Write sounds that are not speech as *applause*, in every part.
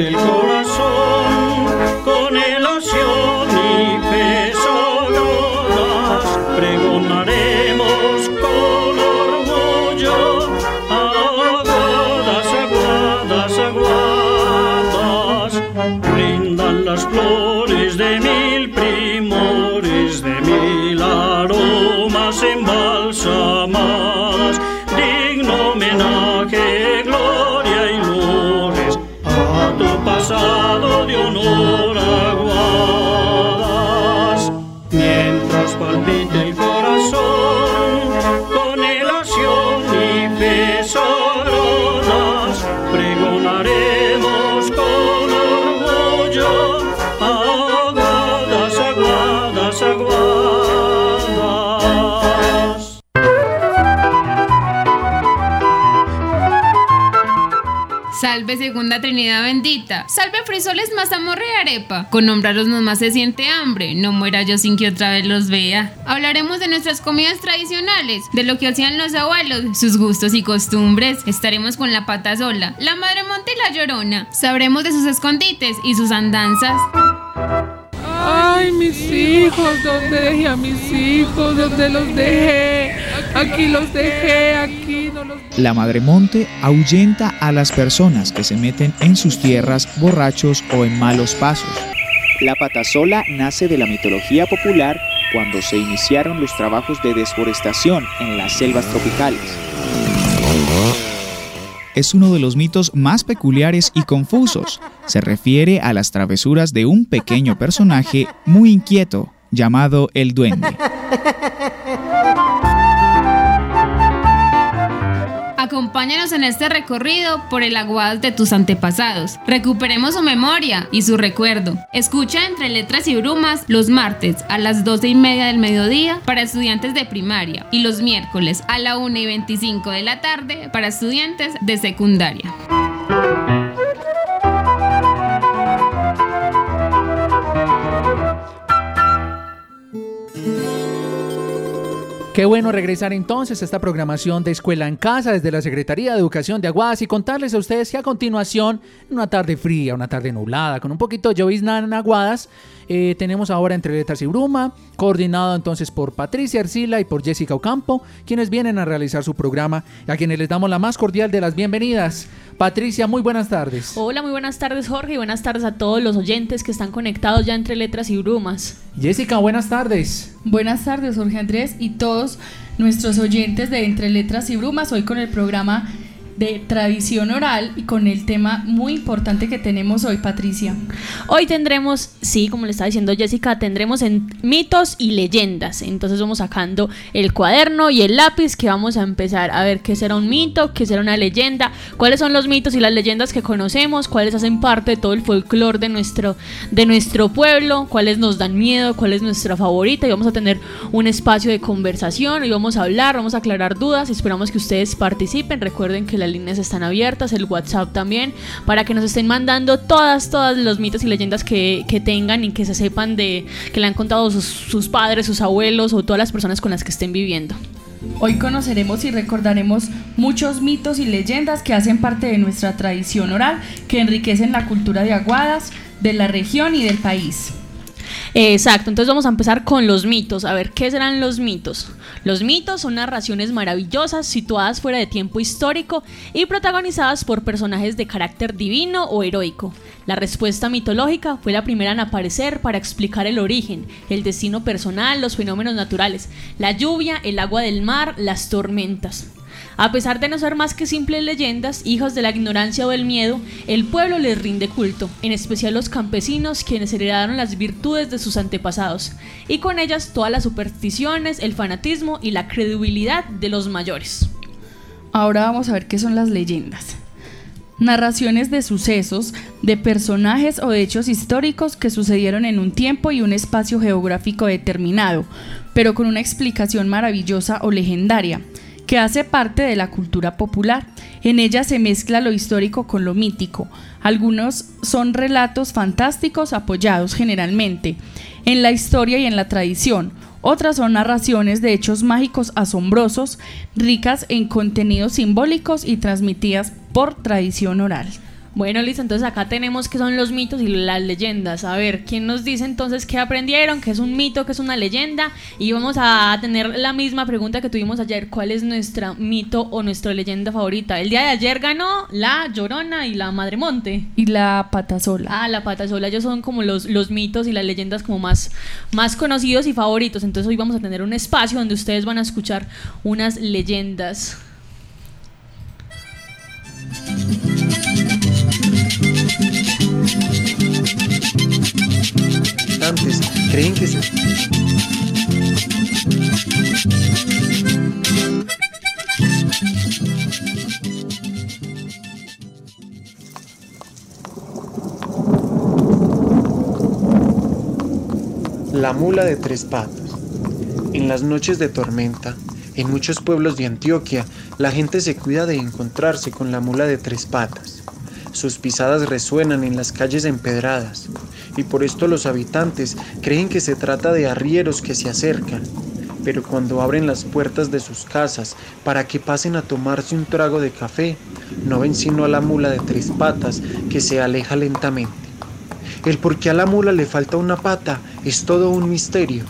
Palpite el corazón Segunda Trinidad bendita. Salve frisoles, mazamorra y arepa. Con nombrarlos nomás se siente hambre. No muera yo sin que otra vez los vea. Hablaremos de nuestras comidas tradicionales, de lo que hacían los abuelos, sus gustos y costumbres. Estaremos con la pata sola, la madre monte y la llorona. Sabremos de sus escondites y sus andanzas. Ay, mis hijos, ¿dónde dejé a mis hijos? ¿Dónde los dejé? Aquí los dejé, aquí La Madre Monte ahuyenta a las personas que se meten en sus tierras borrachos o en malos pasos. La patasola nace de la mitología popular cuando se iniciaron los trabajos de desforestación en las selvas tropicales. Es uno de los mitos más peculiares y confusos. Se refiere a las travesuras de un pequeño personaje muy inquieto llamado el duende. Acompáñanos en este recorrido por el aguas de tus antepasados. Recuperemos su memoria y su recuerdo. Escucha entre letras y brumas los martes a las 12 y media del mediodía para estudiantes de primaria y los miércoles a la 1 y 25 de la tarde para estudiantes de secundaria. Qué bueno regresar entonces a esta programación de Escuela en Casa desde la Secretaría de Educación de Aguadas y contarles a ustedes que a continuación, una tarde fría, una tarde nublada, con un poquito de llovizna en Aguadas, eh, tenemos ahora Entre Letras y Bruma, coordinado entonces por Patricia Arcila y por Jessica Ocampo, quienes vienen a realizar su programa y a quienes les damos la más cordial de las bienvenidas. Patricia, muy buenas tardes. Hola, muy buenas tardes Jorge y buenas tardes a todos los oyentes que están conectados ya entre letras y brumas. Jessica, buenas tardes. Buenas tardes Jorge Andrés y todos nuestros oyentes de Entre Letras y Brumas, hoy con el programa de tradición oral y con el tema muy importante que tenemos hoy, Patricia. Hoy tendremos, sí, como le estaba diciendo Jessica, tendremos en mitos y leyendas. Entonces vamos sacando el cuaderno y el lápiz que vamos a empezar a ver qué será un mito, qué será una leyenda, cuáles son los mitos y las leyendas que conocemos, cuáles hacen parte de todo el folclore de nuestro, de nuestro pueblo, cuáles nos dan miedo, cuál es nuestra favorita y vamos a tener un espacio de conversación y vamos a hablar, vamos a aclarar dudas, esperamos que ustedes participen, recuerden que líneas están abiertas, el WhatsApp también, para que nos estén mandando todas, todas los mitos y leyendas que, que tengan y que se sepan de que le han contado sus, sus padres, sus abuelos o todas las personas con las que estén viviendo. Hoy conoceremos y recordaremos muchos mitos y leyendas que hacen parte de nuestra tradición oral, que enriquecen la cultura de Aguadas, de la región y del país. Exacto, entonces vamos a empezar con los mitos. A ver, ¿qué serán los mitos? Los mitos son narraciones maravillosas situadas fuera de tiempo histórico y protagonizadas por personajes de carácter divino o heroico. La respuesta mitológica fue la primera en aparecer para explicar el origen, el destino personal, los fenómenos naturales, la lluvia, el agua del mar, las tormentas. A pesar de no ser más que simples leyendas, hijas de la ignorancia o del miedo, el pueblo les rinde culto, en especial los campesinos quienes heredaron las virtudes de sus antepasados, y con ellas todas las supersticiones, el fanatismo y la credibilidad de los mayores. Ahora vamos a ver qué son las leyendas. Narraciones de sucesos, de personajes o de hechos históricos que sucedieron en un tiempo y un espacio geográfico determinado, pero con una explicación maravillosa o legendaria, que hace parte de la cultura popular. En ella se mezcla lo histórico con lo mítico. Algunos son relatos fantásticos apoyados generalmente en la historia y en la tradición. Otras son narraciones de hechos mágicos asombrosos, ricas en contenidos simbólicos y transmitidas por tradición oral. Bueno, listo, entonces acá tenemos que son los mitos y las leyendas. A ver, ¿quién nos dice entonces qué aprendieron? ¿Qué es un mito? ¿Qué es una leyenda? Y vamos a tener la misma pregunta que tuvimos ayer. ¿Cuál es nuestra mito o nuestra leyenda favorita? El día de ayer ganó la Llorona y la Madre Monte. Y la Patasola. Ah, la Patasola. Ellos son como los, los mitos y las leyendas como más, más conocidos y favoritos. Entonces hoy vamos a tener un espacio donde ustedes van a escuchar unas leyendas. Creen que se... La mula de tres patas. En las noches de tormenta, en muchos pueblos de Antioquia, la gente se cuida de encontrarse con la mula de tres patas. Sus pisadas resuenan en las calles empedradas, y por esto los habitantes creen que se trata de arrieros que se acercan. Pero cuando abren las puertas de sus casas para que pasen a tomarse un trago de café, no ven sino a la mula de tres patas que se aleja lentamente. El por qué a la mula le falta una pata es todo un misterio.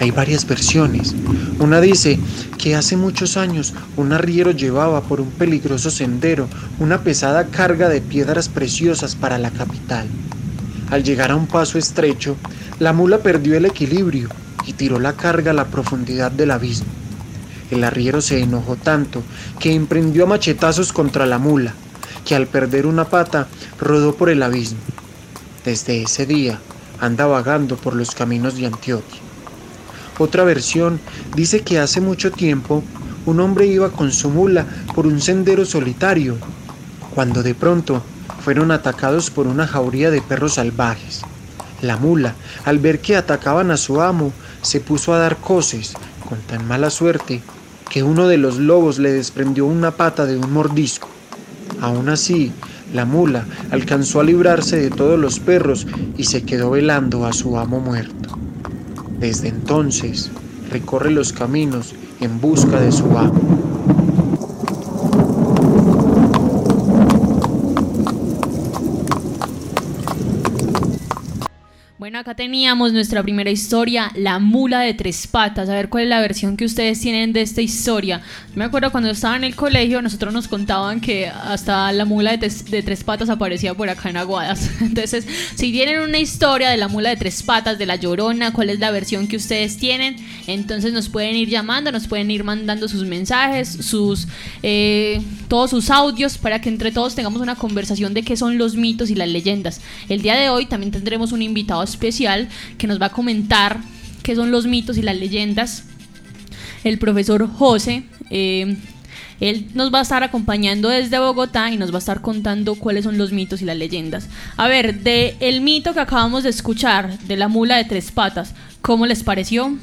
Hay varias versiones. Una dice que hace muchos años un arriero llevaba por un peligroso sendero una pesada carga de piedras preciosas para la capital. Al llegar a un paso estrecho, la mula perdió el equilibrio y tiró la carga a la profundidad del abismo. El arriero se enojó tanto que emprendió a machetazos contra la mula, que al perder una pata rodó por el abismo. Desde ese día anda vagando por los caminos de Antioquia. Otra versión dice que hace mucho tiempo un hombre iba con su mula por un sendero solitario, cuando de pronto fueron atacados por una jauría de perros salvajes. La mula, al ver que atacaban a su amo, se puso a dar coces con tan mala suerte que uno de los lobos le desprendió una pata de un mordisco. Aún así, la mula alcanzó a librarse de todos los perros y se quedó velando a su amo muerto. Desde entonces recorre los caminos en busca de su amo. Bueno, acá teníamos nuestra primera historia, La mula de tres patas. A ver cuál es la versión que ustedes tienen de esta historia. Yo me acuerdo cuando estaba en el colegio, nosotros nos contaban que hasta la mula de, de tres patas aparecía por acá en Aguadas. *laughs* Entonces, si tienen una historia de la mula de tres patas, de la llorona, cuál es la versión que ustedes tienen, entonces nos pueden ir llamando, nos pueden ir mandando sus mensajes, sus eh, todos sus audios para que entre todos tengamos una conversación de qué son los mitos y las leyendas. El día de hoy también tendremos un invitado especial que nos va a comentar qué son los mitos y las leyendas. El profesor José. eh, él nos va a estar acompañando desde Bogotá y nos va a estar contando cuáles son los mitos y las leyendas. A ver, de el mito que acabamos de escuchar, de la mula de tres patas, ¿cómo les pareció?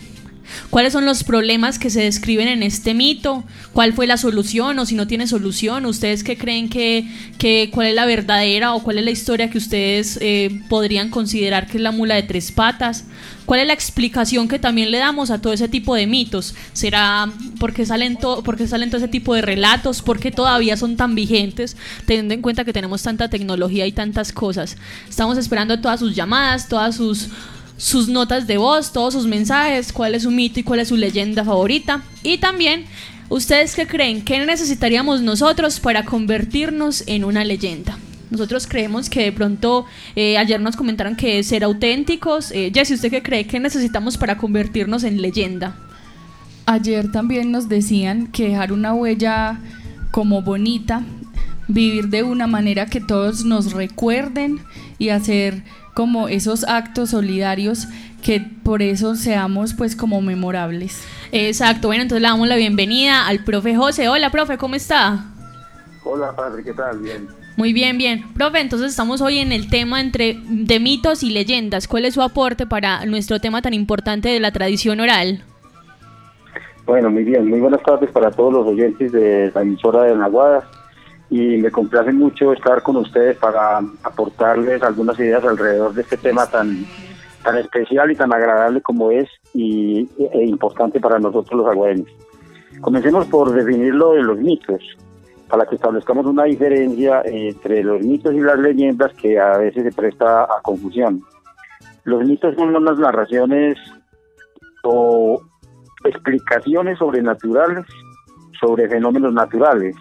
¿Cuáles son los problemas que se describen en este mito? ¿Cuál fue la solución o si no tiene solución? ¿Ustedes qué creen que, que cuál es la verdadera o cuál es la historia que ustedes eh, podrían considerar que es la mula de tres patas? ¿Cuál es la explicación que también le damos a todo ese tipo de mitos? ¿Será porque salen, to- porque salen todo ese tipo de relatos? ¿Por qué todavía son tan vigentes? Teniendo en cuenta que tenemos tanta tecnología y tantas cosas. Estamos esperando todas sus llamadas, todas sus sus notas de voz, todos sus mensajes, cuál es su mito y cuál es su leyenda favorita. Y también, ¿ustedes qué creen? ¿Qué necesitaríamos nosotros para convertirnos en una leyenda? Nosotros creemos que de pronto, eh, ayer nos comentaron que ser auténticos. Eh, Jessy, ¿usted qué cree? ¿Qué necesitamos para convertirnos en leyenda? Ayer también nos decían que dejar una huella como bonita, vivir de una manera que todos nos recuerden y hacer como esos actos solidarios que por eso seamos pues como memorables. Exacto, bueno, entonces le damos la bienvenida al profe José. Hola, profe, ¿cómo está? Hola, padre, ¿qué tal? Bien. Muy bien, bien. Profe, entonces estamos hoy en el tema entre de mitos y leyendas. ¿Cuál es su aporte para nuestro tema tan importante de la tradición oral? Bueno, muy bien. Muy buenas tardes para todos los oyentes de la emisora de Naguadas. Y me complace mucho estar con ustedes para aportarles algunas ideas alrededor de este tema tan, tan especial y tan agradable como es y, e importante para nosotros los aguadeños. Comencemos por definirlo de los mitos para que establezcamos una diferencia entre los mitos y las leyendas que a veces se presta a confusión. Los mitos son unas narraciones o explicaciones sobrenaturales sobre fenómenos naturales.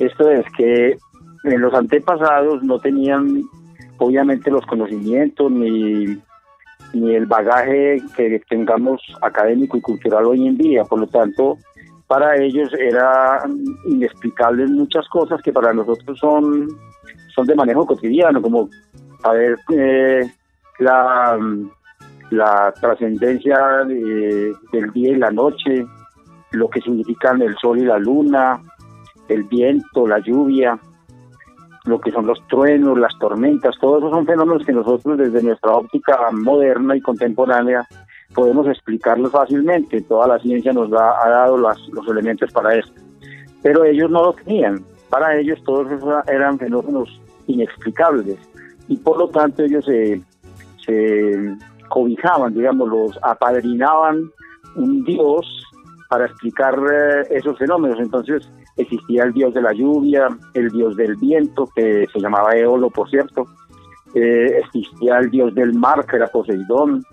Esto es que en los antepasados no tenían obviamente los conocimientos ni, ni el bagaje que tengamos académico y cultural hoy en día. Por lo tanto, para ellos era inexplicable muchas cosas que para nosotros son, son de manejo cotidiano, como saber eh, la, la trascendencia del día y la noche, lo que significan el sol y la luna, el viento, la lluvia, lo que son los truenos, las tormentas, todos esos son fenómenos que nosotros desde nuestra óptica moderna y contemporánea podemos explicarlo fácilmente, toda la ciencia nos ha dado los elementos para esto, pero ellos no lo tenían, para ellos todos esos eran fenómenos inexplicables. Y por lo tanto ellos se, se cobijaban, digamos, los apadrinaban un dios para explicar eh, esos fenómenos, entonces existía el dios de la lluvia, el dios del viento, que se llamaba Eolo, por cierto, eh, existía el dios del mar, que era Poseidón,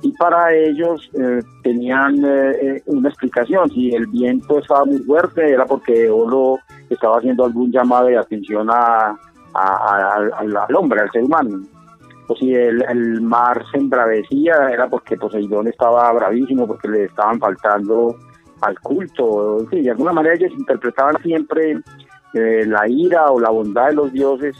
y para ellos eh, tenían eh, una explicación. Si el viento estaba muy fuerte era porque Olo estaba haciendo algún llamado de atención a, al hombre, al ser humano. O si el, mar se embravecía era porque Poseidón estaba bravísimo, porque le estaban faltando al culto. de alguna manera ellos interpretaban siempre la ira o la bondad de los dioses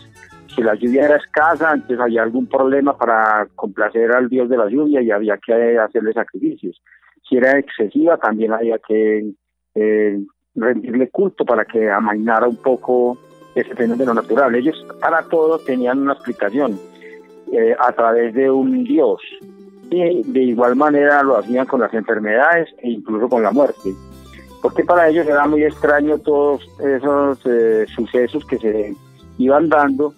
si la lluvia era escasa, entonces había algún problema para complacer al dios de la lluvia y había que hacerle sacrificios. Si era excesiva, también había que eh, rendirle culto para que amainara un poco ese fenómeno natural. Ellos para todo tenían una explicación eh, a través de un dios. Y de igual manera lo hacían con las enfermedades e incluso con la muerte. Porque para ellos era muy extraño todos esos eh, sucesos que se iban dando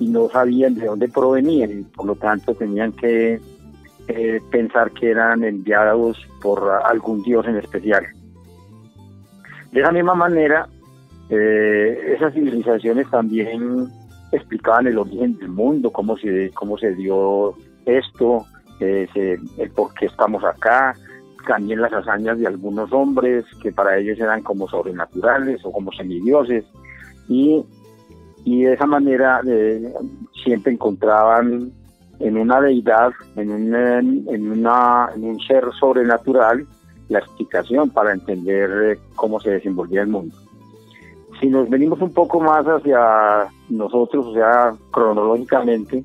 y no sabían de dónde provenían y por lo tanto tenían que eh, pensar que eran enviados por algún dios en especial. De esa misma manera, eh, esas civilizaciones también explicaban el origen del mundo, cómo se, cómo se dio esto, eh, el por qué estamos acá, también las hazañas de algunos hombres que para ellos eran como sobrenaturales o como semidioses y y de esa manera eh, siempre encontraban en una deidad, en un, en, una, en un ser sobrenatural, la explicación para entender eh, cómo se desenvolvía el mundo. Si nos venimos un poco más hacia nosotros, o sea, cronológicamente,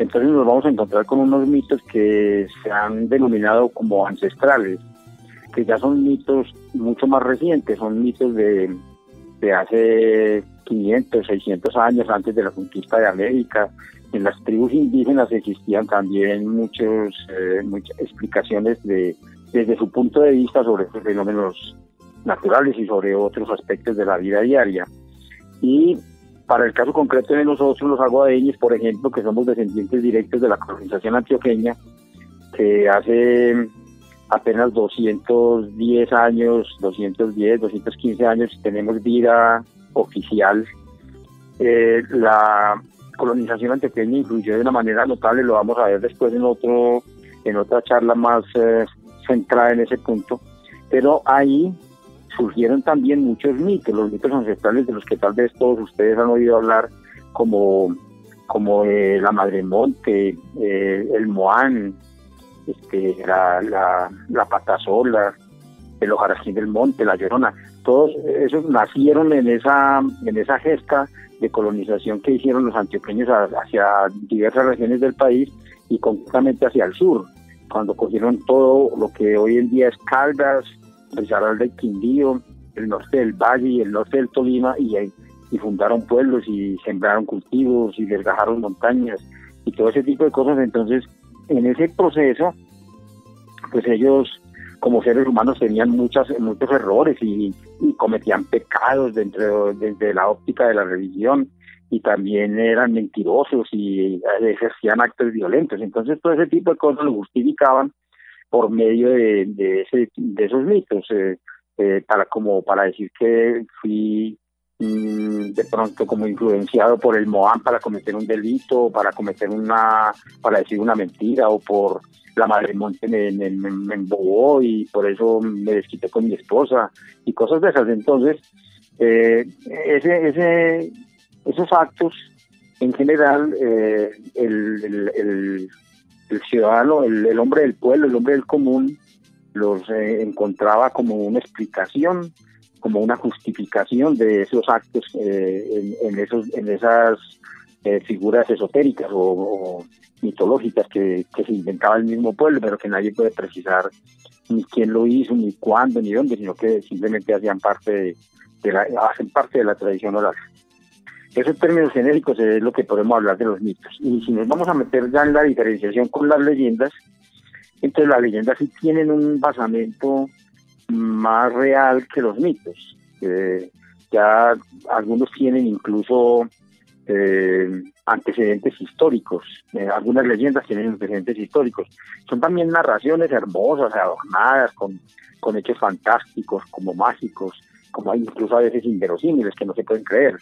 entonces nos vamos a encontrar con unos mitos que se han denominado como ancestrales, que ya son mitos mucho más recientes, son mitos de, de hace 500, 600 años antes de la conquista de América. En las tribus indígenas existían también muchos, eh, muchas explicaciones de, desde su punto de vista sobre estos fenómenos naturales y sobre otros aspectos de la vida diaria. Y para el caso concreto de nosotros, los aguadeños, por ejemplo, que somos descendientes directos de la colonización antioqueña, que hace apenas 210 años, 210, 215 años tenemos vida oficial. Eh, la colonización antioqueña influyó de una manera notable, lo vamos a ver después en otro en otra charla más eh, centrada en ese punto, pero ahí surgieron también muchos mitos, los mitos ancestrales de los que tal vez todos ustedes han oído hablar, como, como eh, la Madre Monte, el Moán, este, la, la, la patasola, el Ojaraquín del Monte, la Llorona, todos esos nacieron en esa, en esa gesta de colonización que hicieron los antioqueños hacia diversas regiones del país y concretamente hacia el sur, cuando cogieron todo lo que hoy en día es Caldas, Risaralda del Quindío, el norte del Valle y el norte del Tolima y, fundaron pueblos y sembraron cultivos y desgajaron montañas y todo ese tipo de cosas. Entonces, en ese proceso, pues ellos como seres humanos tenían muchas, muchos errores y, cometían pecados dentro desde la óptica de la religión y también eran mentirosos y ejercían actos violentos. Entonces todo ese tipo de cosas lo justificaban por medio de, de, ese, de esos mitos, eh, eh, para como para decir que fui mm, de pronto como influenciado por el Moán para cometer un delito, para cometer una, para decir una mentira o por la madre monte me, embobó y por eso me desquité con mi esposa y cosas de esas. Entonces, eh, ese, ese, esos actos, en general, eh, el, ciudadano, el, hombre del pueblo, el hombre del común, los eh, encontraba como una explicación, como una justificación de esos actos en, en, esos, en esas figuras esotéricas o mitológicas que, se inventaba el mismo pueblo, pero que nadie puede precisar ni quién lo hizo, ni cuándo, ni dónde, sino que simplemente hacían parte de, la, hacen parte de la tradición oral. Esos términos genéricos es lo que podemos hablar de los mitos. Y si nos vamos a meter ya en la diferenciación con las leyendas, entonces las leyendas sí tienen un basamento más real que los mitos. ya algunos tienen incluso eh, antecedentes históricos. Eh, algunas leyendas tienen antecedentes históricos. Son también narraciones hermosas, adornadas, con, con hechos fantásticos, como mágicos, como incluso a veces inverosímiles que no se pueden creer.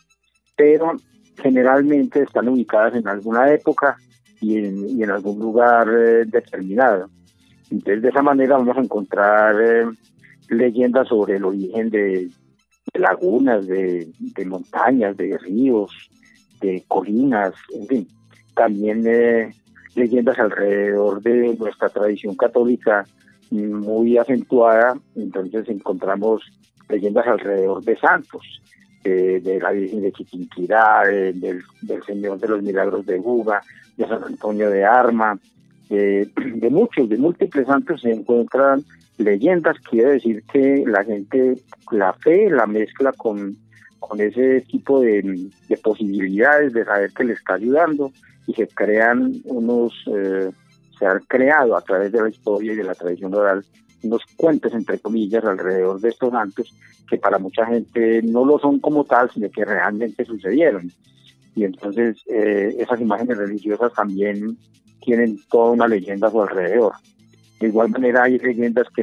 Pero generalmente están ubicadas en alguna época y en, algún lugar eh, determinado. Entonces, de esa manera vamos a encontrar eh, leyendas sobre el origen de, lagunas, de, de montañas, de ríos, de colinas, en fin, también eh, leyendas alrededor de nuestra tradición católica muy acentuada, entonces encontramos leyendas alrededor de santos, de la Virgen de Chiquinquirá, del, Señor de los Milagros de Buga, de San Antonio de Arma, *clears throat* de muchos, de múltiples santos se encuentran leyendas, quiere decir que la gente, la fe la mezcla con con ese tipo de, posibilidades de saber que le está ayudando y se crean unos, eh, se han creado a través de la historia y de la tradición oral unos cuentos, entre comillas, alrededor de estos santos que para mucha gente no lo son como tal, sino que realmente sucedieron. Y entonces eh, esas imágenes religiosas también tienen toda una leyenda a su alrededor. De igual manera hay leyendas que,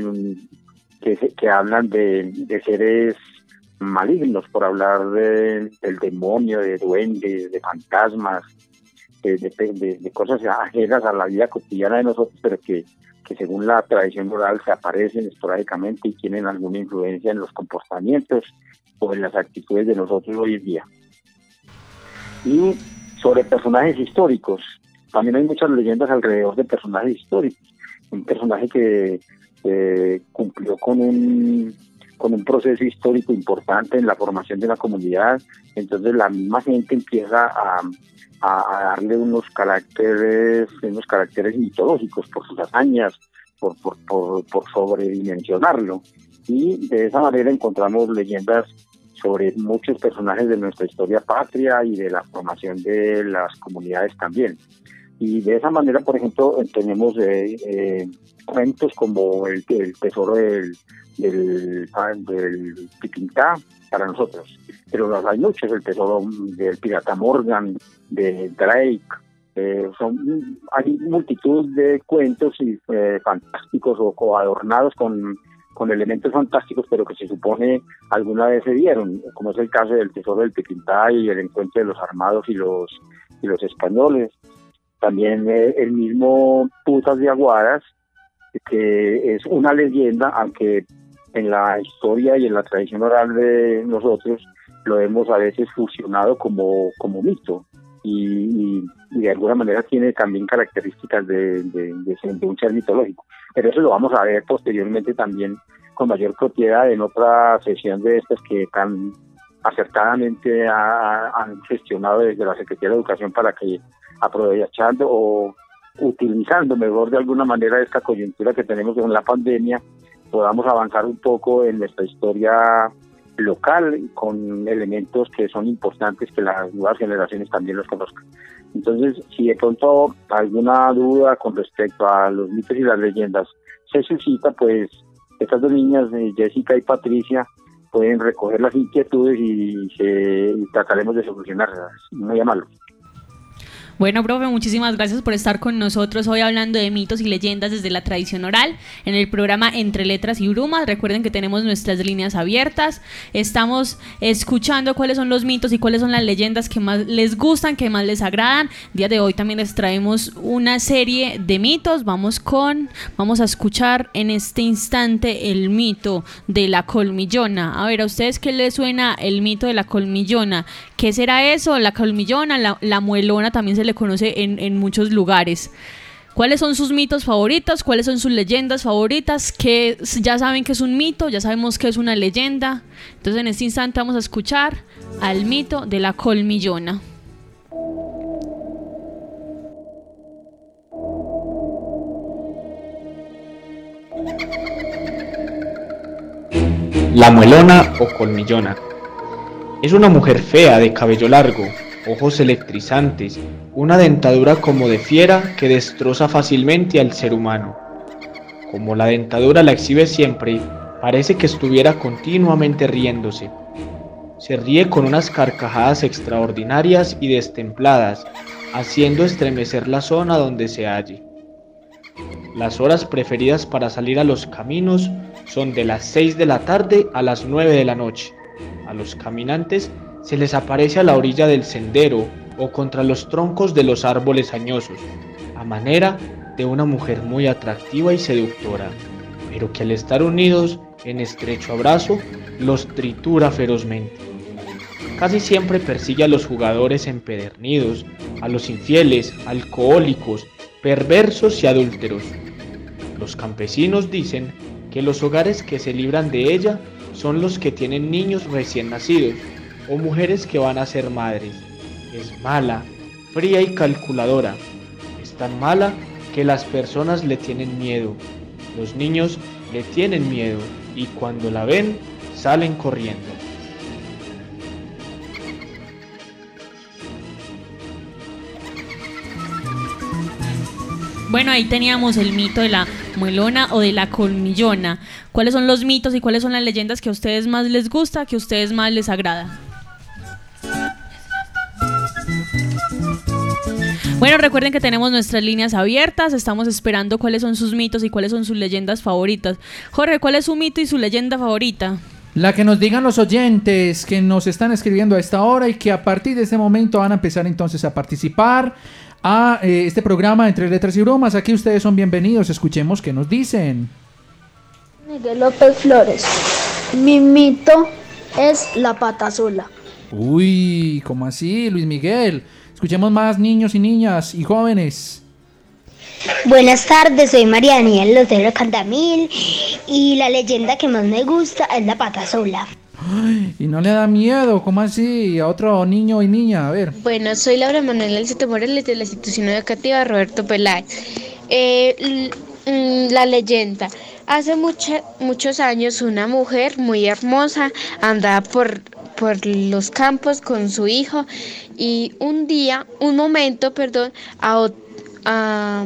que, que hablan de, de seres malignos, por hablar de, del demonio, de duendes, de fantasmas, de, de, cosas ajenas a la vida cotidiana de nosotros, pero que, que según la tradición oral se aparecen esporádicamente y tienen alguna influencia en los comportamientos o en las actitudes de nosotros hoy en día. Y sobre personajes históricos, también hay muchas leyendas alrededor de personajes históricos. Un personaje que cumplió con un con un proceso histórico importante en la formación de la comunidad, entonces la misma gente empieza a, darle unos caracteres, unos caracteres mitológicos por sus hazañas, por, por, por, sobredimensionarlo. Y de esa manera encontramos leyendas sobre muchos personajes de nuestra historia patria y de la formación de las comunidades también. Y de esa manera, por ejemplo, tenemos eh, eh, cuentos como el, el tesoro del, del, del Pipintá para nosotros. Pero los hay muchos, el tesoro del pirata Morgan, de Drake, eh, son, hay multitud de cuentos y, eh, fantásticos o, adornados con, con elementos fantásticos, pero que se supone alguna vez se dieron, como es el caso del tesoro del Pipintá y el encuentro de los armados y los, y los españoles. También eh, el mismo Putas de Aguadas, que es una leyenda, aunque en la historia y en la tradición oral de nosotros lo hemos a veces fusionado como, como mito y, de alguna manera tiene también características de, de, un ser mitológico. Pero eso lo vamos a ver posteriormente también con mayor propiedad en otra sesión de estas que tan acertadamente ha- han gestionado desde la Secretaría de Educación para que aprovechando o utilizando mejor de alguna manera esta coyuntura que tenemos con la pandemia, podamos avanzar un poco en nuestra historia local con elementos que son importantes que las nuevas generaciones también los conozcan. Entonces, si de pronto alguna duda con respecto a los mitos y las leyendas se suscita, pues estas dos niñas, eh, Jessica y Patricia, pueden recoger las inquietudes y, se, y trataremos de solucionarlas. Muy amable. Bueno, profe, muchísimas gracias por estar con nosotros hoy hablando de mitos y leyendas desde la tradición oral en el programa Entre Letras y Brumas. Recuerden que tenemos nuestras líneas abiertas. Estamos escuchando cuáles son los mitos y cuáles son las leyendas que más les gustan, que más les agradan. Día de hoy también les traemos una serie de mitos. Vamos con, vamos a escuchar en este instante el mito de la colmillona. A ver, ¿a ustedes qué les suena el mito de la colmillona? ¿Qué será eso? La colmillona, la, la muelona también se le conoce en, muchos lugares. ¿Cuáles son sus mitos favoritos? ¿Cuáles son sus leyendas favoritas? Que ya saben que es un mito, ya sabemos que es una leyenda. Entonces en este instante vamos a escuchar al mito de la colmillona. La muelona o colmillona. Es una mujer fea de cabello largo, ojos electrizantes, una dentadura como de fiera que destroza fácilmente al ser humano. Como la dentadura la exhibe siempre, parece que estuviera continuamente riéndose. Se ríe con unas carcajadas extraordinarias y destempladas, haciendo estremecer la zona donde se halle. Las horas preferidas para salir a los caminos son de las 6 de la tarde a las 9 de la noche. A los caminantes se les aparece a la orilla del sendero o contra los troncos de los árboles añosos, a manera de una mujer muy atractiva y seductora, pero que al estar unidos en estrecho abrazo los tritura ferozmente. Casi siempre persigue a los jugadores empedernidos, a los infieles, alcohólicos, perversos y adúlteros. Los campesinos dicen que los hogares que se libran de ella son los que tienen niños recién nacidos o mujeres que van a ser madres. Es mala, fría y calculadora. Es tan mala que las personas le tienen miedo. Los niños le tienen miedo y cuando la ven salen corriendo. Bueno, ahí teníamos el mito de la muelona o de la colmillona. ¿Cuáles son los mitos y cuáles son las leyendas que a ustedes más les gusta, que a ustedes más les agrada? Bueno, recuerden que tenemos nuestras líneas abiertas, estamos esperando cuáles son sus mitos y cuáles son sus leyendas favoritas. Jorge, ¿cuál es su mito y su leyenda favorita? La que nos digan los oyentes que nos están escribiendo a esta hora y que a partir de este momento van a empezar entonces a participar a eh, este programa entre letras y bromas. Aquí ustedes son bienvenidos, escuchemos qué nos dicen. Miguel López Flores. Mi mito es la pata sola. Uy, ¿cómo así, Luis Miguel? Escuchemos más niños y niñas y jóvenes. Buenas tardes, soy María Daniel Lotero Candamil y la leyenda que más me gusta es la pata sola. Ay, y no le da miedo, ¿cómo así? A otro niño y niña, a ver. Bueno, soy Laura Manuela Alcete Morales de la institución educativa Roberto Peláez. Eh, mm, la leyenda. Hace mucha- muchos años una mujer muy hermosa andaba por, por los campos con su hijo y un día, un momento, perdón, a, a,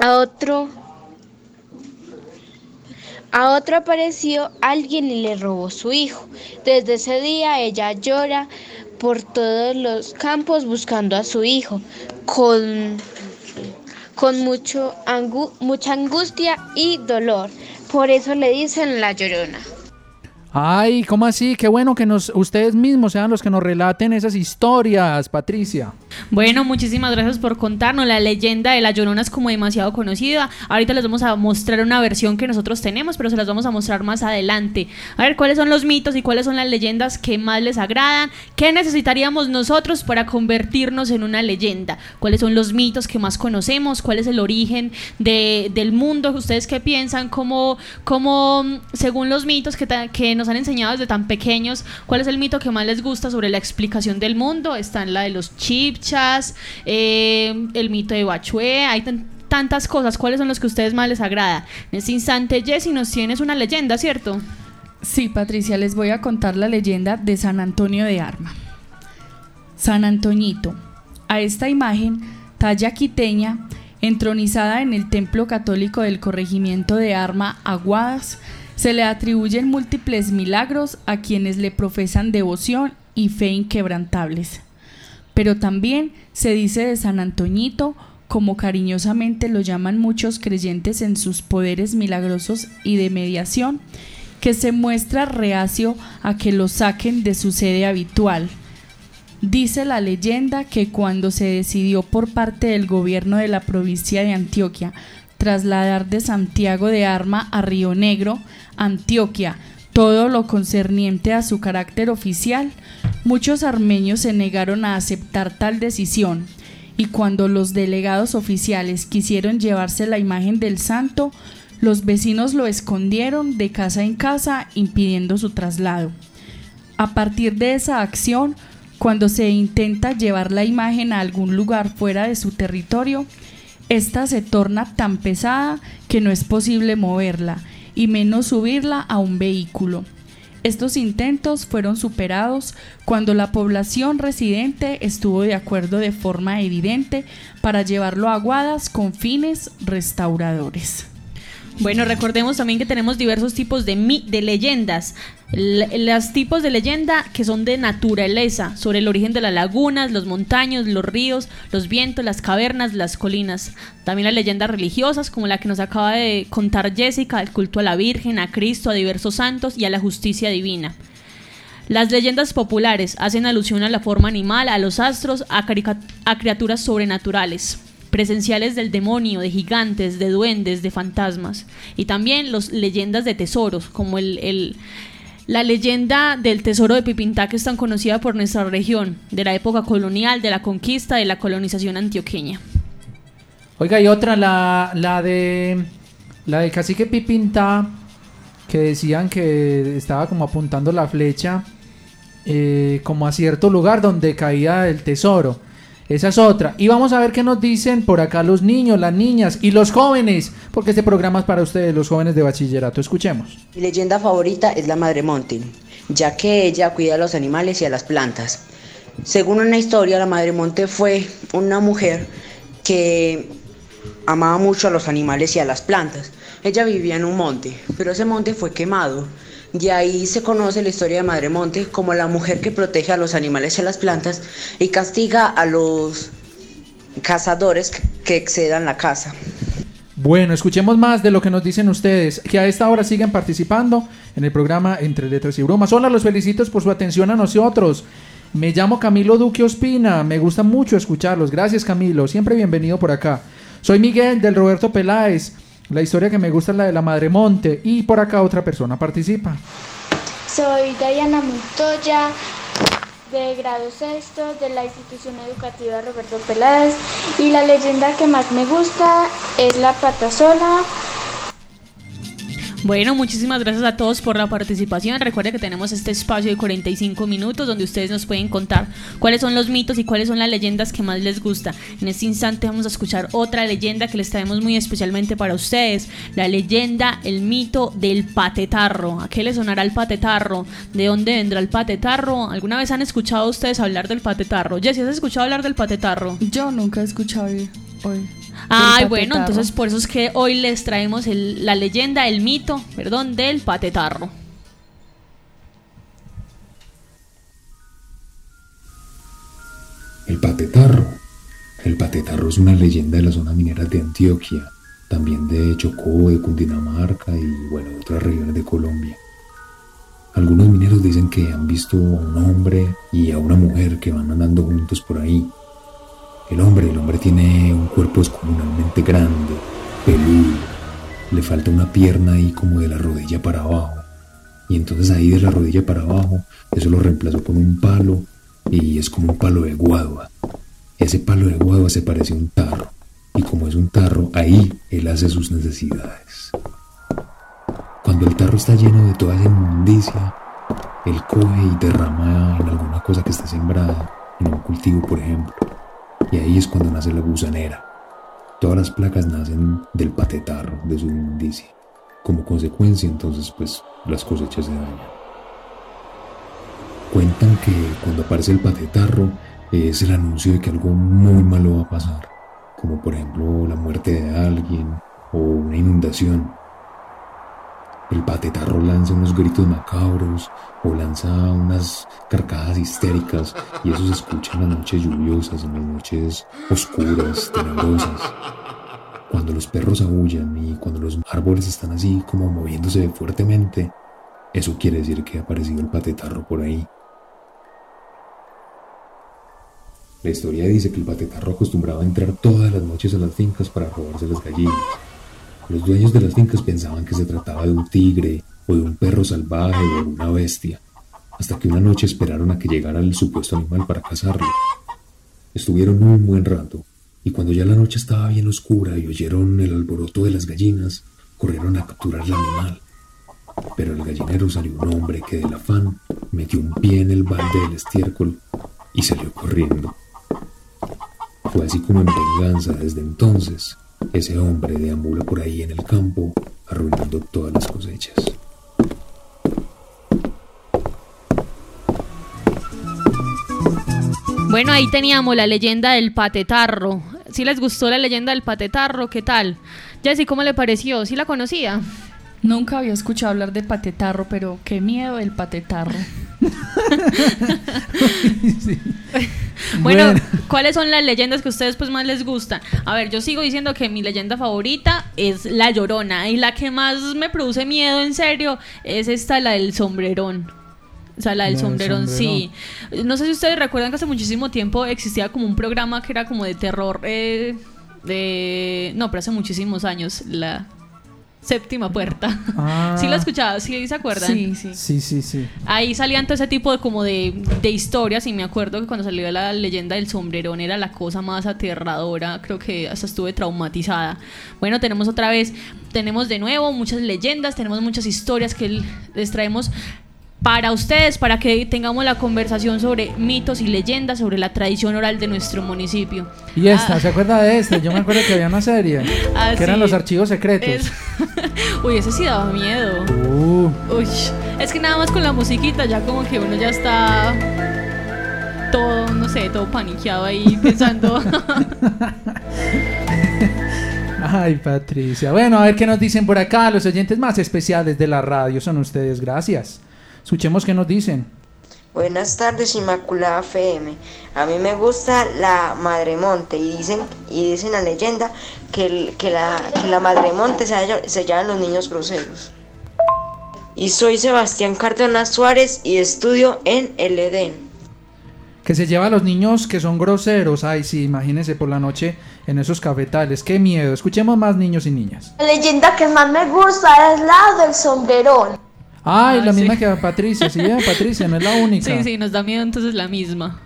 a otro a otro apareció alguien y le robó su hijo. Desde ese día ella llora por todos los campos buscando a su hijo, con, con mucho angu- mucha angustia y dolor. Por eso le dicen la llorona. Ay, ¿cómo así? Qué bueno que nos, ustedes mismos sean los que nos relaten esas historias, Patricia. Bueno, muchísimas gracias por contarnos. La leyenda de la Llorona es como demasiado conocida. Ahorita les vamos a mostrar una versión que nosotros tenemos, pero se las vamos a mostrar más adelante. A ver cuáles son los mitos y cuáles son las leyendas que más les agradan. ¿Qué necesitaríamos nosotros para convertirnos en una leyenda? ¿Cuáles son los mitos que más conocemos? ¿Cuál es el origen de- del mundo? ¿Ustedes qué piensan? ¿Cómo, según los mitos que, que nos han enseñado desde tan pequeños, cuál es el mito que más les gusta sobre la explicación del mundo? Están la de los eh, el mito de Bachué, hay tan- tantas cosas. ¿Cuáles son los que a ustedes más les agrada? En este instante, Jessy, nos tienes una leyenda, ¿cierto? Sí, Patricia, les voy a contar la leyenda de San Antonio de Arma. San Antoñito. A esta imagen, talla quiteña, entronizada en el templo católico del corregimiento de Arma, Aguadas, se le atribuyen múltiples milagros a quienes le profesan devoción y fe inquebrantables. Pero también se dice de San Antoñito, como cariñosamente lo llaman muchos creyentes en sus poderes milagrosos y de mediación, que se muestra reacio a que lo saquen de su sede habitual. Dice la leyenda que cuando se decidió por parte del gobierno de la provincia de Antioquia trasladar de Santiago de Arma a Río Negro, Antioquia, todo lo concerniente a su carácter oficial, muchos armenios se negaron a aceptar tal decisión, y cuando los delegados oficiales quisieron llevarse la imagen del santo, los vecinos lo escondieron de casa en casa impidiendo su traslado. A partir de esa acción, cuando se intenta llevar la imagen a algún lugar fuera de su territorio, esta se torna tan pesada que no es posible moverla y menos subirla a un vehículo. Estos intentos fueron superados cuando la población residente estuvo de acuerdo de forma evidente para llevarlo a Aguadas con fines restauradores. Bueno, recordemos también que tenemos diversos tipos de, de leyendas. Los tipos de leyenda que son de naturaleza, sobre el origen de las lagunas, los montaños, los ríos, los vientos, las cavernas, las colinas. También las leyendas religiosas, como la que nos acaba de contar Jessica, el culto a la Virgen, a Cristo, a diversos santos y a la justicia divina. Las leyendas populares hacen alusión a la forma animal, a los astros, a, criaturas sobrenaturales, presenciales del demonio, de gigantes, de duendes, de fantasmas. Y también las leyendas de tesoros, como el- la leyenda del tesoro de Pipintá, que es tan conocida por nuestra región, de la época colonial, de la conquista, de la colonización antioqueña. Oiga, y otra, la, la de la del cacique Pipinta, que decían que estaba como apuntando la flecha eh, como a cierto lugar donde caía el tesoro. Esa es otra. Y vamos a ver qué nos dicen por acá los niños, las niñas y los jóvenes, porque este programa es para ustedes, los jóvenes de bachillerato. Escuchemos. Mi leyenda favorita es la Madre Monte, ya que ella cuida a los animales y a las plantas. Según una historia, la Madre Monte fue una mujer que amaba mucho a los animales y a las plantas. Ella vivía en un monte, pero ese monte fue quemado. De ahí se conoce la historia de Madre Monte como la mujer que protege a los animales y a las plantas y castiga a los cazadores que- excedan la casa. Bueno, escuchemos más de lo que nos dicen ustedes, que a esta hora siguen participando en el programa Entre Letras y Bromas. Hola, los felicito por su atención a nosotros. Me llamo Camilo Duque Ospina, me gusta mucho escucharlos. Gracias Camilo, siempre bienvenido por acá. Soy Miguel del Roberto Peláez. La historia que me gusta es la de la Madre Monte. Y por acá otra persona participa. Soy Diana Montoya, de grado sexto de la institución educativa Roberto Peláez y la leyenda que más me gusta es la patasola. Bueno, muchísimas gracias a todos por la participación. Recuerden que tenemos este espacio de 45 minutos donde ustedes nos pueden contar cuáles son los mitos y cuáles son las leyendas que más les gusta. En este instante vamos a escuchar otra leyenda que les traemos muy especialmente para ustedes. La leyenda, el mito del patetarro. ¿A qué le sonará el patetarro? ¿De dónde vendrá el patetarro? ¿Alguna vez han escuchado ustedes hablar del patetarro? Jessy, ¿has escuchado hablar del patetarro? Yo nunca he escuchado hoy. Ay, bueno, entonces por eso es que hoy les traemos el- la leyenda, el mito, perdón, del patetarro. El patetarro. El patetarro es una leyenda de las zonas mineras de Antioquia, también de Chocó, de Cundinamarca y bueno, de otras regiones de Colombia. Algunos mineros dicen que han visto a un hombre y a una mujer que van andando juntos por ahí. El hombre, el hombre tiene un cuerpo descomunalmente grande, peludo. Le falta una pierna ahí como de la rodilla para abajo. Y entonces ahí de la rodilla para abajo, eso lo reemplazó con un palo y es como un palo de guadua. Ese palo de guadua se parece a un tarro. Y como es un tarro, ahí él hace sus necesidades. Cuando el tarro está lleno de toda esa inmundicia, él coge y derrama en alguna cosa que está sembrada, en un cultivo por ejemplo. Y ahí es cuando nace la gusanera. Todas las placas nacen del patetarro, de su inmundicia. Como consecuencia, entonces, pues las cosechas se dañan. Cuentan que cuando aparece el patetarro es el anuncio de que algo muy malo va a pasar, como por ejemplo la muerte de alguien o una inundación. El patetarro lanza unos gritos macabros o lanza unas carcajadas histéricas y eso se escucha en las noches lluviosas, en las noches oscuras, tenebrosas. Cuando los perros aullan y cuando los árboles están así como moviéndose fuertemente, eso quiere decir que ha aparecido el patetarro por ahí. La historia dice que el patetarro acostumbraba a entrar todas las noches a las fincas para robarse las gallinas. Los dueños de las fincas pensaban que se trataba de un tigre o de un perro salvaje o de una bestia, hasta que una noche esperaron a que llegara el supuesto animal para cazarlo. Estuvieron un buen rato, y cuando ya la noche estaba bien oscura y oyeron el alboroto de las gallinas, corrieron a capturar al animal. Pero el gallinero salió un hombre que del afán metió un pie en el balde del estiércol y salió corriendo. Fue así como en venganza desde entonces ese hombre deambula por ahí en el campo arruinando todas las cosechas. Bueno, ahí teníamos la leyenda del patetarro. Si les gustó la leyenda del patetarro, ¿qué tal? Jessy, ¿cómo le pareció? ¿Sí la conocía? Nunca había escuchado hablar de patetarro, pero qué miedo el patetarro. *laughs* Bueno, ¿cuáles son las leyendas que a ustedes pues más les gustan? A ver, yo sigo diciendo que mi leyenda favorita es La Llorona y la que más me produce miedo en serio es esta, la del sombrerón. O sea, la del sombrerón, sí. No sé si ustedes recuerdan que hace muchísimo tiempo existía como un programa que era como de terror, eh, de... No, pero hace muchísimos años, la séptima puerta. Ah. *laughs* ¿Sí la escuchaba? ¿Sí se acuerdan? Sí, sí. Sí, sí, sí. Ahí salían todo ese tipo de como de, de historias y me acuerdo que cuando salió la leyenda del sombrerón era la cosa más aterradora, creo que hasta estuve traumatizada. Bueno, tenemos otra vez, tenemos de nuevo muchas leyendas, tenemos muchas historias que les traemos para ustedes, para que tengamos la conversación sobre mitos y leyendas, sobre la tradición oral de nuestro municipio. Y esta, Ah. ¿se acuerda de esta? Yo me acuerdo que había una serie *laughs* Ah, que eran los archivos secretos. Es- *laughs* Uy, ese sí daba miedo. Uh, Uy, es que nada más con la musiquita ya como que uno ya está todo, no sé, todo paniqueado ahí *laughs* pensando. Ay, Patricia. Bueno, a ver qué nos dicen por acá. Los oyentes más especiales de la radio son ustedes. Gracias. Escuchemos qué nos dicen. Buenas tardes, Inmaculada FM. A mí me gusta la Madre Monte y dicen, y dicen la leyenda que, el- que la, que la Madre Monte se, halla- se llaman los niños groseros. Y soy Sebastián Cárdenas Suárez y estudio en el Edén. Que se lleva a los niños que son groseros. Ay, sí, imagínense por la noche en esos cafetales. Qué miedo. Escuchemos más niños y niñas. La leyenda que más me gusta es la del sombrerón. Ay, la sí. misma que a Patricia. Sí, eh, Patricia, no es la *laughs* única. sí, sí, nos da miedo entonces la misma.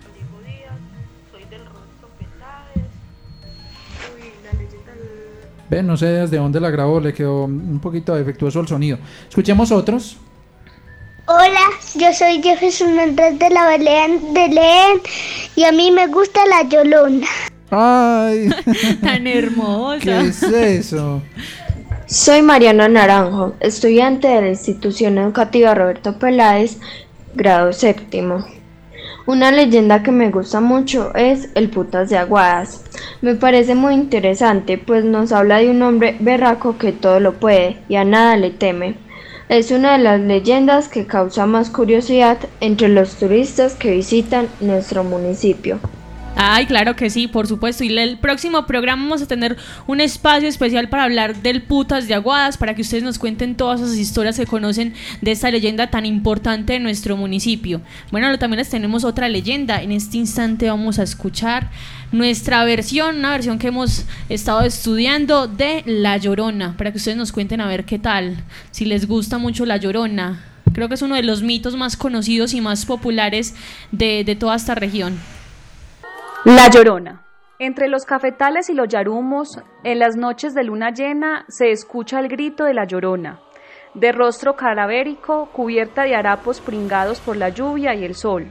Ven, no sé desde dónde la grabó. Le quedó un poquito defectuoso el sonido. Escuchemos otros. Hola, yo soy Jefferson Andrés de la Belén de León y a mí me gusta la Yolona. Ay, *laughs* Tan hermosa. ¿qué es eso? *laughs* Soy Mariana Naranjo, estudiante de la institución educativa Roberto Peláez, grado séptimo. Una leyenda que me gusta mucho es el putas de Aguadas. Me parece muy interesante, pues nos habla de un hombre berraco que todo lo puede y a nada le teme. Es una de las leyendas que causa más curiosidad entre los turistas que visitan nuestro municipio. Ay, claro que sí, por supuesto. Y el próximo programa vamos a tener un espacio especial para hablar del putas de Aguadas, para que ustedes nos cuenten todas esas historias que conocen de esta leyenda tan importante de nuestro municipio. Bueno, también les tenemos otra leyenda. En este instante vamos a escuchar nuestra versión, una versión que hemos estado estudiando de La Llorona, para que ustedes nos cuenten a ver qué tal, si les gusta mucho La Llorona. Creo que es uno de los mitos más conocidos y más populares de, de toda esta región. La Llorona. Entre los cafetales y los yarumos, en las noches de luna llena, se escucha el grito de la Llorona. De rostro calavérico, cubierta de harapos pringados por la lluvia y el sol.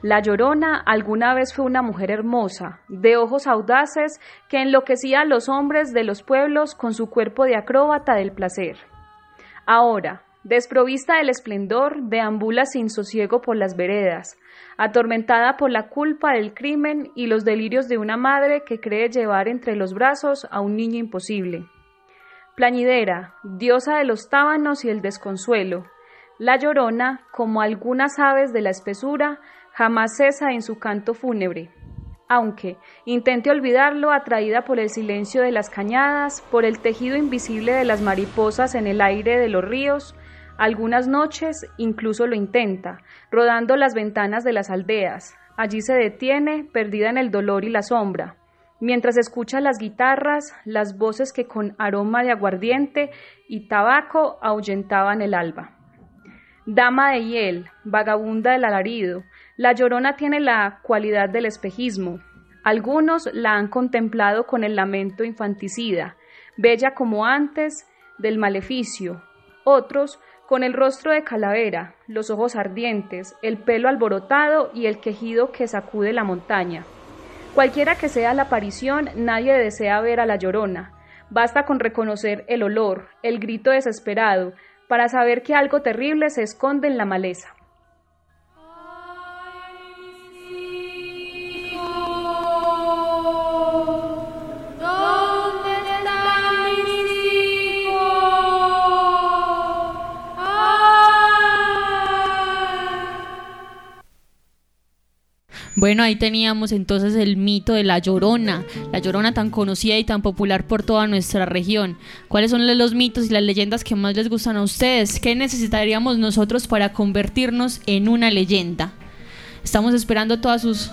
La Llorona alguna vez fue una mujer hermosa, de ojos audaces, que enloquecía a los hombres de los pueblos con su cuerpo de acróbata del placer. Ahora, Desprovista del esplendor, deambula sin sosiego por las veredas, atormentada por la culpa del crimen y los delirios de una madre que cree llevar entre los brazos a un niño imposible. Plañidera, diosa de los tábanos y el desconsuelo, la llorona, como algunas aves de la espesura, jamás cesa en su canto fúnebre. Aunque intente olvidarlo, atraída por el silencio de las cañadas, por el tejido invisible de las mariposas en el aire de los ríos, algunas noches incluso lo intenta, rodando las ventanas de las aldeas. Allí se detiene, perdida en el dolor y la sombra, mientras escucha las guitarras, las voces que con aroma de aguardiente y tabaco ahuyentaban el alba. Dama de hiel, vagabunda del alarido, la llorona tiene la cualidad del espejismo. Algunos la han contemplado con el lamento infanticida, bella como antes del maleficio. Otros con el rostro de calavera, los ojos ardientes, el pelo alborotado y el quejido que sacude la montaña. Cualquiera que sea la aparición, nadie desea ver a la llorona. Basta con reconocer el olor, el grito desesperado, para saber que algo terrible se esconde en la maleza. Bueno, ahí teníamos entonces el mito de la Llorona, la Llorona tan conocida y tan popular por toda nuestra región. ¿Cuáles son los mitos y las leyendas que más les gustan a ustedes? ¿Qué necesitaríamos nosotros para convertirnos en una leyenda? Estamos esperando todas sus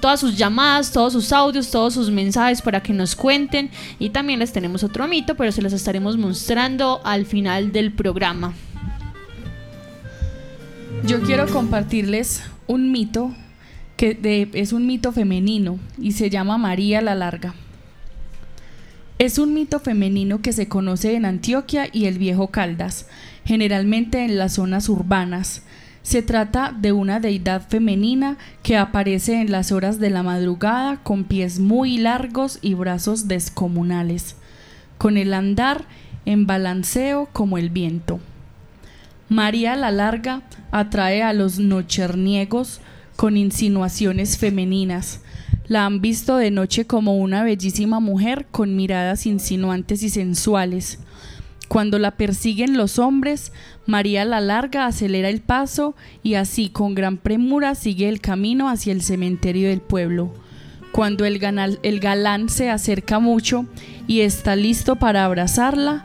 todas sus llamadas, todos sus audios, todos sus mensajes para que nos cuenten. Y también les tenemos otro mito, pero se los estaremos mostrando al final del programa. Yo quiero compartirles un mito que es un mito femenino y se llama María la Larga. Es un mito femenino que se conoce en Antioquia y el Viejo Caldas, generalmente en las zonas urbanas. Se trata de una deidad femenina que aparece en las horas de la madrugada con pies muy largos y brazos descomunales, con el andar en balanceo como el viento. María la Larga atrae a los nocherniegos con insinuaciones femeninas. La han visto de noche como una bellísima mujer con miradas insinuantes y sensuales. Cuando la persiguen los hombres, María la Larga acelera el paso y así con gran premura sigue el camino hacia el cementerio del pueblo. Cuando el, el galán se acerca mucho y está listo para abrazarla,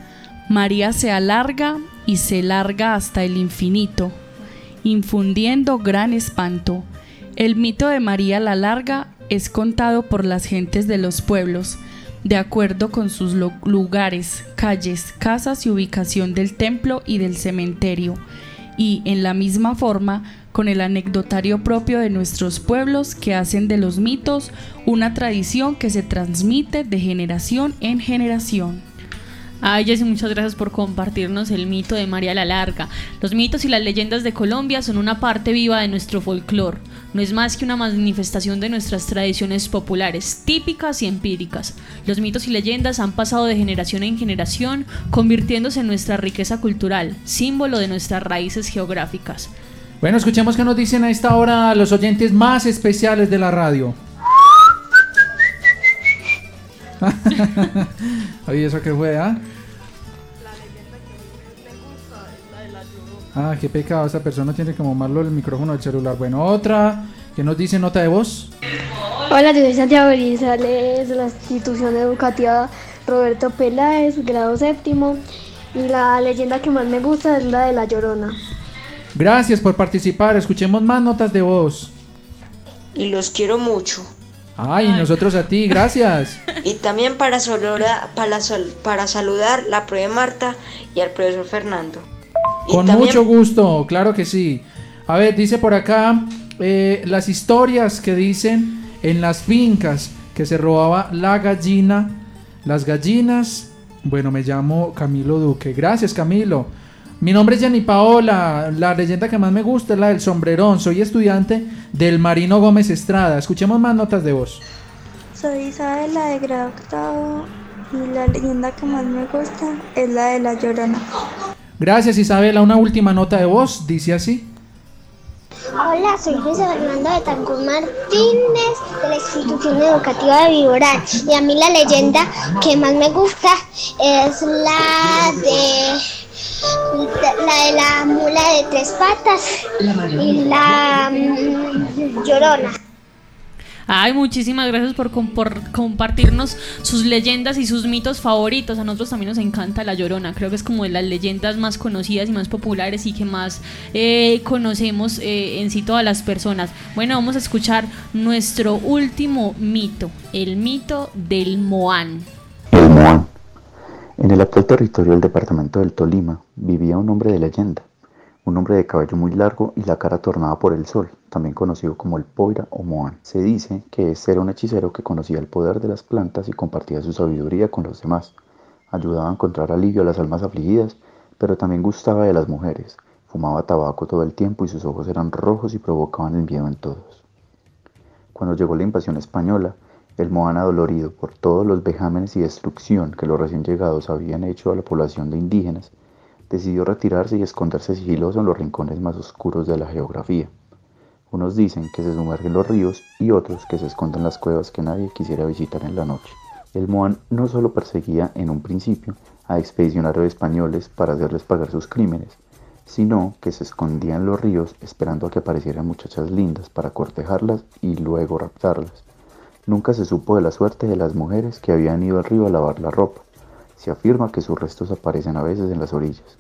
María se alarga y se larga hasta el infinito, infundiendo gran espanto. El mito de María la Larga es contado por las gentes de los pueblos, de acuerdo con sus lugares, calles, casas y ubicación del templo y del cementerio, y en la misma forma con el anecdotario propio de nuestros pueblos que hacen de los mitos una tradición que se transmite de generación en generación. Ay, Jessy, muchas gracias por compartirnos el mito de María la Larga. Los mitos y las leyendas de Colombia son una parte viva de nuestro folclore. No es más que una manifestación de nuestras tradiciones populares, típicas y empíricas. Los mitos y leyendas han pasado de generación en generación, convirtiéndose en nuestra riqueza cultural, símbolo de nuestras raíces geográficas. Bueno, escuchemos qué nos dicen a esta hora los oyentes más especiales de la radio. *laughs* Oye, ¿eso qué fue, ah? Ah, qué pecado, esa persona tiene como malo el micrófono del celular. Bueno, otra que nos dice nota de voz. Hola, yo soy Santiago Grisales de la institución educativa Roberto Peláez, grado séptimo. Y la leyenda que más me gusta es la de La Llorona. Gracias por participar. Escuchemos más notas de voz. Y los quiero mucho. Ay, nosotros a ti, gracias. *laughs* Y también para, saludar, para, sol- para saludar la profe Marta y al profesor Fernando. Y Con también- mucho gusto, claro que sí. A ver, dice por acá eh, las historias que dicen en las fincas que se robaba la gallina, las gallinas. Bueno, me llamo Camilo Duque. Gracias, Camilo. Mi nombre es Jenny Paola. La leyenda que más me gusta es la del sombrerón. Soy estudiante del Marino Gómez Estrada. Escuchemos más notas de voz. Soy Isabela de grado octavo y la leyenda que más me gusta es la de la Llorona. Gracias, Isabela. Una última nota de voz. Dice así. Hola, soy Luis Fernando de Tancún Martínez de la institución educativa de Viboral y a mí la leyenda que más me gusta es la de la de la mula de tres patas y la mm, llorona. Ay, muchísimas gracias por, com- por compartirnos sus leyendas y sus mitos favoritos. A nosotros también nos encanta La Llorona. Creo que es como de las leyendas más conocidas y más populares y que más eh, conocemos eh, en sí todas las personas. Bueno, vamos a escuchar nuestro último mito, el mito del Moán. El Moán. En el actual territorio del departamento del Tolima vivía un hombre de leyenda, un hombre de cabello muy largo y la cara tornada por el sol, también conocido como el Poira o Moán. Se dice que este era un hechicero que conocía el poder de las plantas y compartía su sabiduría con los demás. Ayudaba a encontrar alivio a las almas afligidas, pero también gustaba de las mujeres. Fumaba tabaco todo el tiempo y sus ojos eran rojos y provocaban el miedo en todos. Cuando llegó la invasión española, el Moán adolorido por todos los vejámenes y destrucción que los recién llegados habían hecho a la población de indígenas, decidió retirarse y esconderse sigiloso en los rincones más oscuros de la geografía. Unos dicen que se sumerge en los ríos y otros que se esconde en las cuevas que nadie quisiera visitar en la noche. El Moán no solo perseguía en un principio a expedicionarios españoles para hacerles pagar sus crímenes, sino que se escondía en los ríos esperando a que aparecieran muchachas lindas para cortejarlas y luego raptarlas. Nunca se supo de la suerte de las mujeres que habían ido al río a lavar la ropa. Se afirma que sus restos aparecen a veces en las orillas.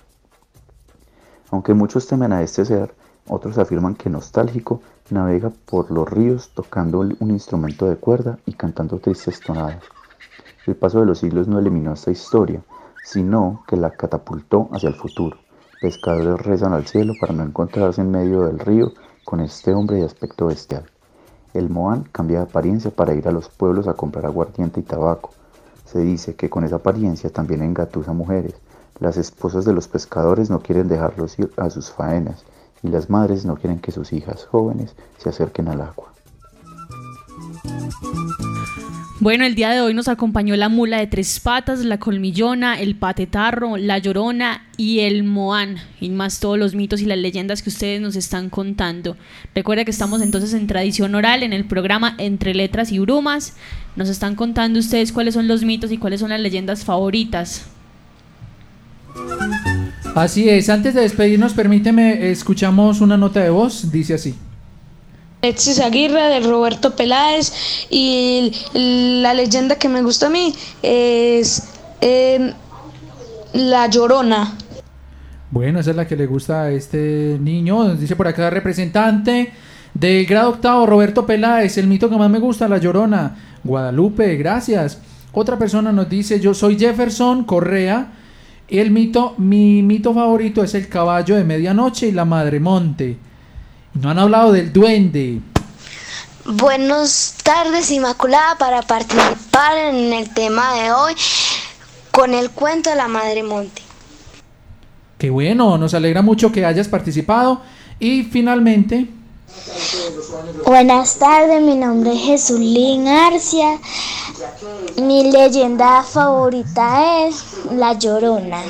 Aunque muchos temen a este ser, otros afirman que nostálgico navega por los ríos tocando un instrumento de cuerda y cantando tristes tonadas. El paso de los siglos no eliminó esta historia, sino que la catapultó hacia el futuro. Pescadores rezan al cielo para no encontrarse en medio del río con este hombre de aspecto bestial. El Moán cambia de apariencia para ir a los pueblos a comprar aguardiente y tabaco. Se dice que con esa apariencia también engatusa mujeres. Las esposas de los pescadores no quieren dejarlos ir a sus faenas y las madres no quieren que sus hijas jóvenes se acerquen al agua. Bueno, el día de hoy nos acompañó la mula de tres patas, la colmillona, el patetarro, la llorona y el moán, y más todos los mitos y las leyendas que ustedes nos están contando. Recuerda que estamos entonces en tradición oral en el programa Entre Letras y Brumas. Nos están contando ustedes cuáles son los mitos y cuáles son las leyendas favoritas. Así es, antes de despedirnos, permíteme, escuchamos una nota de voz, dice así. Alexis Aguirre de Roberto Peláez y la leyenda que me gusta a mí es eh, La Llorona. Bueno, esa es la que le gusta a este niño. Dice por acá representante del grado octavo, Roberto Peláez, el mito que más me gusta, La Llorona. Guadalupe, gracias. Otra persona nos dice, yo soy Jefferson Correa. El mito, mi mito favorito es el caballo de medianoche y la madre monte. No han hablado del duende. Buenas tardes, Inmaculada, para participar en el tema de hoy con el cuento de la Madre Monte. Qué bueno, nos alegra mucho que hayas participado. Y finalmente, Buenas tardes, mi nombre es Jesulín Arcia. Mi leyenda favorita es La Llorona.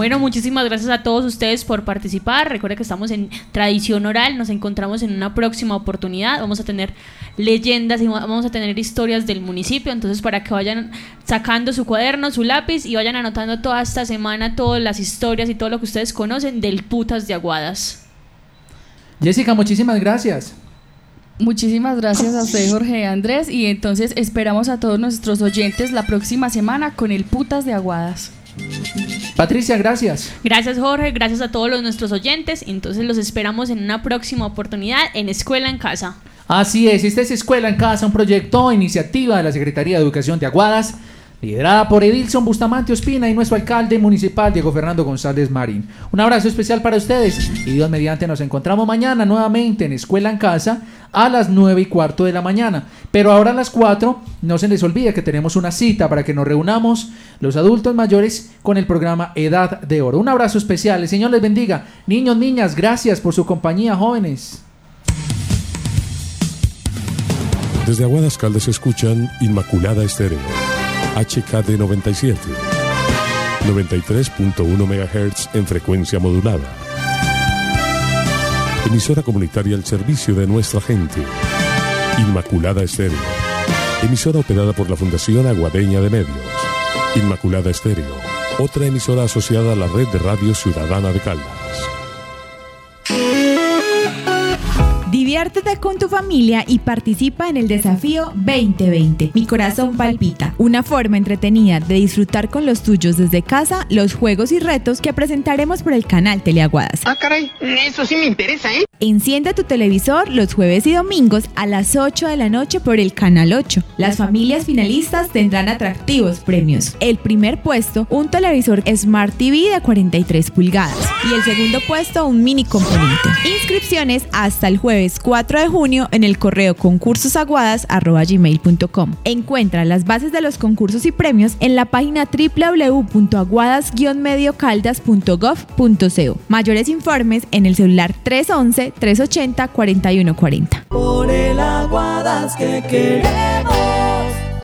Bueno, muchísimas gracias a todos ustedes por participar. Recuerda que estamos en tradición oral. Nos encontramos en una próxima oportunidad. Vamos a tener leyendas y vamos a tener historias del municipio. Entonces, para que vayan sacando su cuaderno, su lápiz y vayan anotando toda esta semana todas las historias y todo lo que ustedes conocen del Putas de Aguadas. Jessica, muchísimas gracias. Muchísimas gracias a usted, Jorge Andrés. Y entonces esperamos a todos nuestros oyentes la próxima semana con el Putas de Aguadas. Patricia, gracias. Gracias Jorge, gracias a todos los, nuestros oyentes. Entonces los esperamos en una próxima oportunidad en Escuela en Casa. Así es, esta es Escuela en Casa, un proyecto, iniciativa de la Secretaría de Educación de Aguadas, liderada por Edilson Bustamante Ospina y nuestro alcalde municipal, Diego Fernando González Marín. Un abrazo especial para ustedes y Dios mediante nos encontramos mañana nuevamente en Escuela en Casa a las 9 y cuarto de la mañana. Pero ahora a las 4 no se les olvide que tenemos una cita para que nos reunamos los adultos mayores con el programa Edad de Oro. Un abrazo especial, el Señor les bendiga. Niños, niñas, gracias por su compañía, jóvenes. Desde Aguadas Caldas escuchan Inmaculada Estéreo, HKD 97, 93.1 MHz en frecuencia modulada. Emisora comunitaria al servicio de nuestra gente. Inmaculada Estéreo. Emisora operada por la Fundación Aguadeña de Medios. Inmaculada Estéreo. Otra emisora asociada a la red de radio ciudadana de Caldas. Diviértete con tu familia y participa en el desafío 2020. Mi corazón palpita. Una forma entretenida de disfrutar con los tuyos desde casa los juegos y retos que presentaremos por el canal Teleaguadas. Ah, caray, eso sí me interesa, ¿eh? Enciende tu televisor los jueves y domingos a las 8 de la noche por el canal 8. Las familias finalistas tendrán atractivos premios. El primer puesto, un televisor Smart TV de 43 pulgadas. Y el segundo puesto, un mini componente. Inscripciones hasta el jueves 4 de junio en el correo concursosaguadas.gmail.com. Encuentra las bases de los concursos y premios en la página www.aguadas-mediocaldas.gov.co. Mayores informes en el celular 311 380 4140. Por el aguadas que queremos.